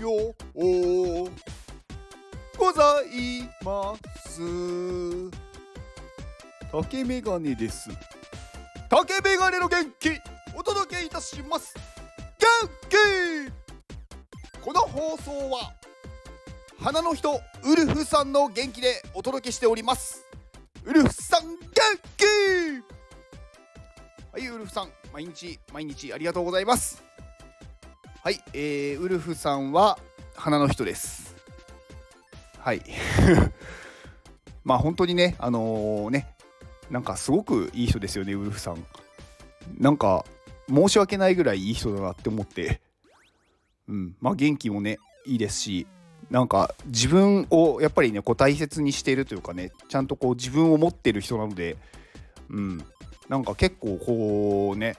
よ。うございます。竹メガネです。竹メガネの元気。お届けいたします。元気。この放送は花の人ウルフさんの元気でお届けしております。ウルフさん元気。はいウルフさん。毎日毎日ありがとうございます。はい、えー、ウルフさんは花の人です。はい。まあ本当にねあのー、ねなんかすごくいい人ですよねウルフさん。なんか申し訳ないぐらいいい人だなって思って。うん。まあ元気もねいいですしなんか自分をやっぱりねこう大切にしているというかねちゃんとこう自分を持ってる人なのでうん。なんか結構こうね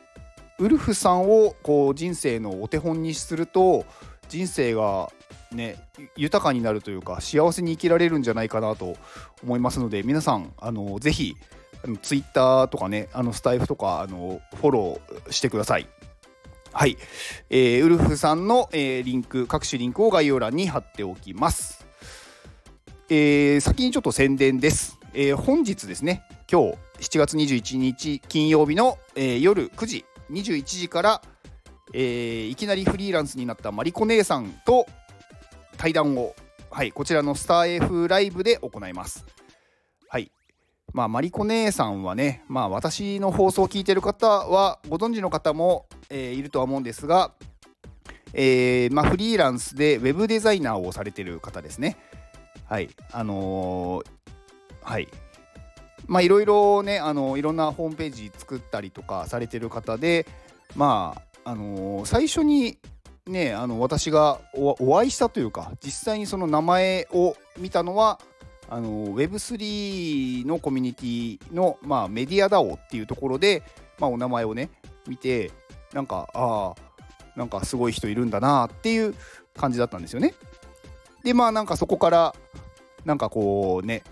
ウルフさんをこう人生のお手本にすると人生がね豊かになるというか幸せに生きられるんじゃないかなと思いますので皆さんあのぜひツイッターとかねあのスタイフとかあのフォローしてください。はい、えー、ウルフさんの、えー、リンク各種リンクを概要欄に貼っておきます。えー、先にちょっと宣伝です。えー、本日ですね今日7月21日金曜日の、えー、夜9時21時から、えー、いきなりフリーランスになったマリコ姉さんと対談を、はい、こちらのスター F ライブで行います。はい。まあ、マリコ姉さんはね、まあ、私の放送を聞いてる方はご存知の方も、えー、いるとは思うんですが、えーまあ、フリーランスでウェブデザイナーをされてる方ですね。はい。あのー、はい。まあいろいろねあのいろんなホームページ作ったりとかされてる方でまああの最初にねあの私がお会いしたというか実際にその名前を見たのはあの Web3 のコミュニティのまあ、メディア DAO っていうところで、まあ、お名前をね見てなんかああなんかすごい人いるんだなっていう感じだったんですよね。でまあなんかそこからなんかこうね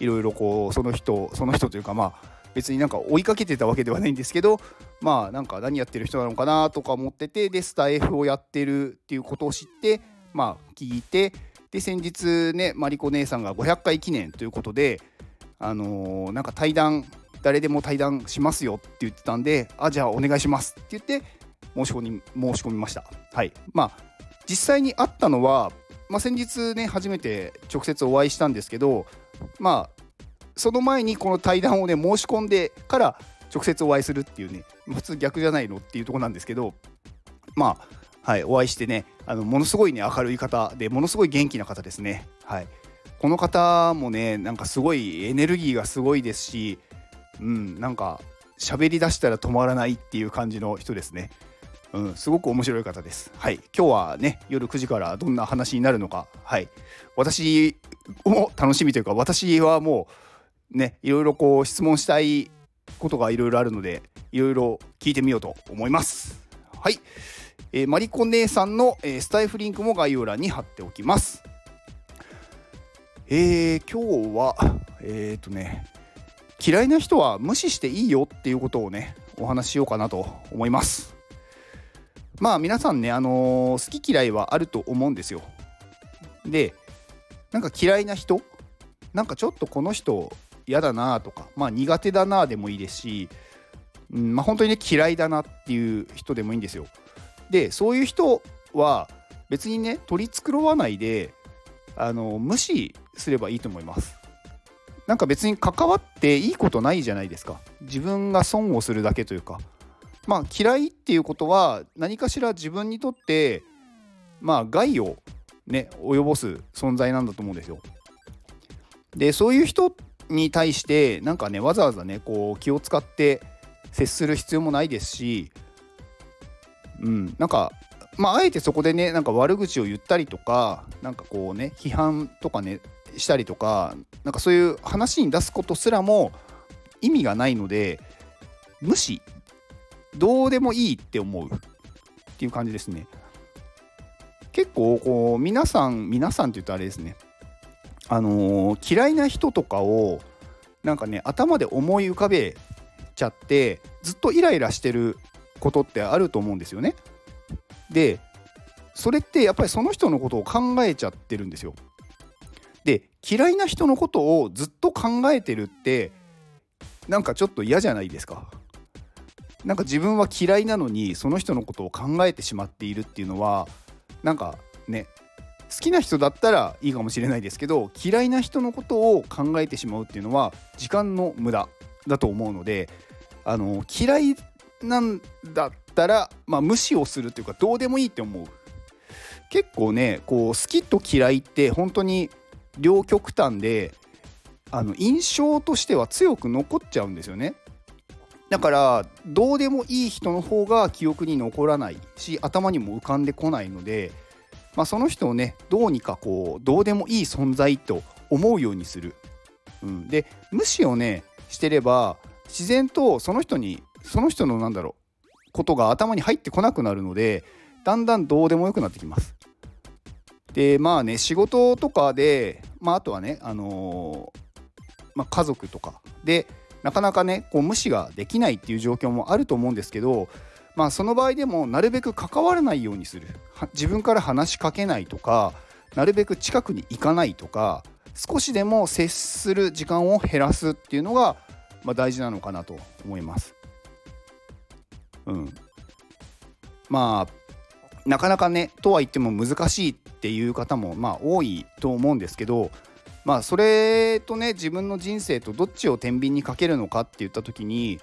いろいろこうその人その人というかまあ別になんか追いかけてたわけではないんですけどまあなんか何やってる人なのかなとか思っててでスタ F をやってるっていうことを知ってまあ聞いてで先日ねマリコ姉さんが500回記念ということであのー、なんか対談誰でも対談しますよって言ってたんであじゃあお願いしますって言って申し込み申し込みました。はい。まあ実際に会ったのは、まあ、先日ね初めて直接お会いしたんですけどまあその前にこの対談をね申し込んでから直接お会いするっていうね普通逆じゃないのっていうとこなんですけどまあはいお会いしてねあのものすごいね明るい方でものすごい元気な方ですね。はい。この方もねなんかすごいエネルギーがすごいですしうんなんか喋りだしたら止まらないっていう感じの人ですね。うん、すごく面白い方です。はい、今日はね夜9時からどんな話になるのか、はい、私も楽しみというか私はもうねいろいろこう質問したいことがいろいろあるのでいろいろ聞いてみようと思います。はい、えー、マリコ姉さんの、えー、スタイフリンクも概要欄に貼っておきます。えー、今日はえっ、ー、とね嫌いな人は無視していいよっていうことをねお話ししようかなと思います。まあ皆さんね、あのー、好き嫌いはあると思うんですよ。で、なんか嫌いな人、なんかちょっとこの人嫌だなとか、まあ苦手だなでもいいですし、うんまあ、本当にね嫌いだなっていう人でもいいんですよ。で、そういう人は別にね取り繕わないであの無視すればいいと思います。なんか別に関わっていいことないじゃないですか。自分が損をするだけというか。まあ、嫌いっていうことは何かしら自分にとってまあ害をね及ぼす存在なんだと思うんですよ。でそういう人に対してなんかねわざわざねこう気を使って接する必要もないですしうんなんかまああえてそこでねなんか悪口を言ったりとかなんかこうね批判とかねしたりとかなんかそういう話に出すことすらも意味がないので無視どうでもいいって思うっていう感じですね。結構こう皆さん皆さんって言うとあれですねあのー、嫌いな人とかをなんかね頭で思い浮かべちゃってずっとイライラしてることってあると思うんですよね。でそれってやっぱりその人のことを考えちゃってるんですよ。で嫌いな人のことをずっと考えてるってなんかちょっと嫌じゃないですか。なんか自分は嫌いなのにその人のことを考えてしまっているっていうのはなんかね好きな人だったらいいかもしれないですけど嫌いな人のことを考えてしまうっていうのは時間の無駄だと思うのであの嫌いなんだったら、まあ、無視をするっていうかどうでもいいって思う。結構ねこう好きと嫌いって本当に両極端であの印象としては強く残っちゃうんですよね。だからどうでもいい人の方が記憶に残らないし頭にも浮かんでこないのでまあ、その人をねどうにかこうどうでもいい存在と思うようにする、うん、で無視をねしてれば自然とその人にその人のなんだろうことが頭に入ってこなくなるのでだんだんどうでもよくなってきます。でまあね仕事とかで、まあ、あとはね、あのー、まあ、家族とかでなかなかねこう無視ができないっていう状況もあると思うんですけどまあその場合でもなるべく関わらないようにする自分から話しかけないとかなるべく近くに行かないとか少しでも接する時間を減らすっていうのが、まあ、大事なのかなと思います。うん、まあなかなかねとは言っても難しいっていう方もまあ多いと思うんですけどまあそれとね自分の人生とどっちを天秤にかけるのかって言った時に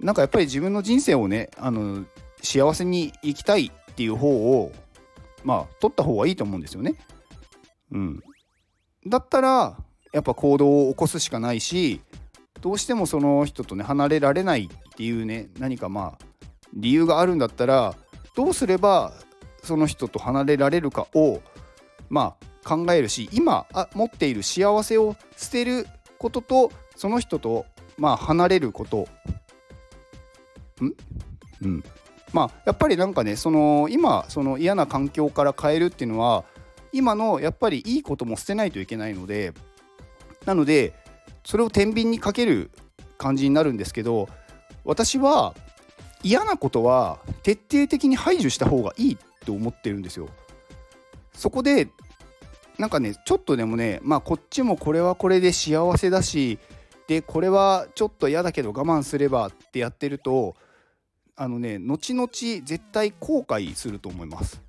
なんかやっぱり自分の人生をねあの幸せに生きたいっていう方をまあ取った方がいいと思うんですよね。うん、だったらやっぱ行動を起こすしかないしどうしてもその人とね離れられないっていうね何かまあ理由があるんだったらどうすればその人と離れられるかをまあ考えるし今あ持っている幸せを捨てることとその人とまあ離れること。ん？うん。まあやっぱりなんかねその今その嫌な環境から変えるっていうのは今のやっぱりいいことも捨てないといけないのでなのでそれを天秤にかける感じになるんですけど私は嫌なことは徹底的に排除した方がいいって思ってるんですよ。そこでなんかねちょっとでもねまあこっちもこれはこれで幸せだしでこれはちょっと嫌だけど我慢すればってやってるとあのね後々絶対後悔すると思います。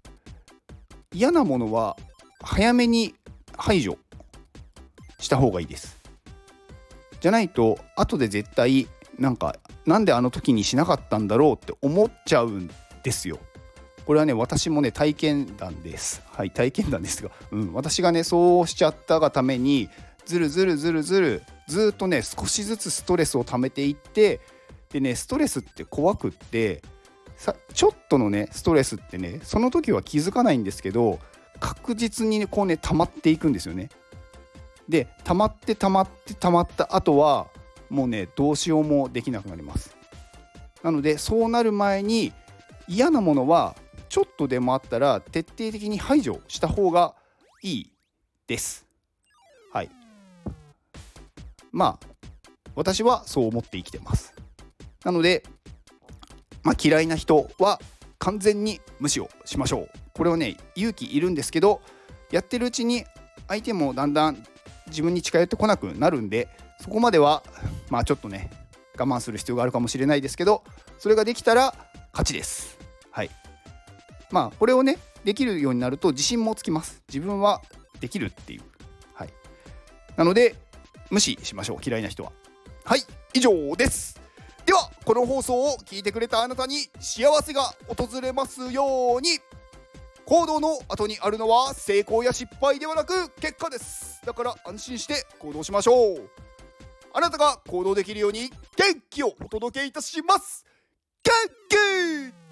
嫌なものは早めに排除した方がいいです。じゃないと後で絶対なんかなんであの時にしなかったんだろうって思っちゃうんですよ。これはね私もね体験談ですはい体験談ですが、うん、私がねそうしちゃったがためにずるずるずるずるずっとね少しずつストレスを溜めていってでねストレスって怖くってさちょっとのねストレスってねその時は気づかないんですけど確実にこうね溜まっていくんですよね。で溜まって溜まって溜まった後はもうねどうしようもできなくなります。なのでそうなる前に嫌なものはちょっとでもあったら徹底的に排除した方がいいです。はい。まあ私はそう思って生きてます。なので、まあ、嫌いな人は完全に無視をしましょう。これはね勇気いるんですけどやってるうちに相手もだんだん自分に近寄ってこなくなるんでそこまではまあちょっとね我慢する必要があるかもしれないですけどそれができたら勝ちです。まあこれをねできるようになると自信もつきます。自分はできるっていう。はい、なので無視しましょう嫌いな人は。はい以上です。ではこの放送を聞いてくれたあなたに幸せが訪れますように行動の後にあるのは成功や失敗ではなく結果ですだから安心して行動しましょうあなたが行動できるように元気をお届けいたします元気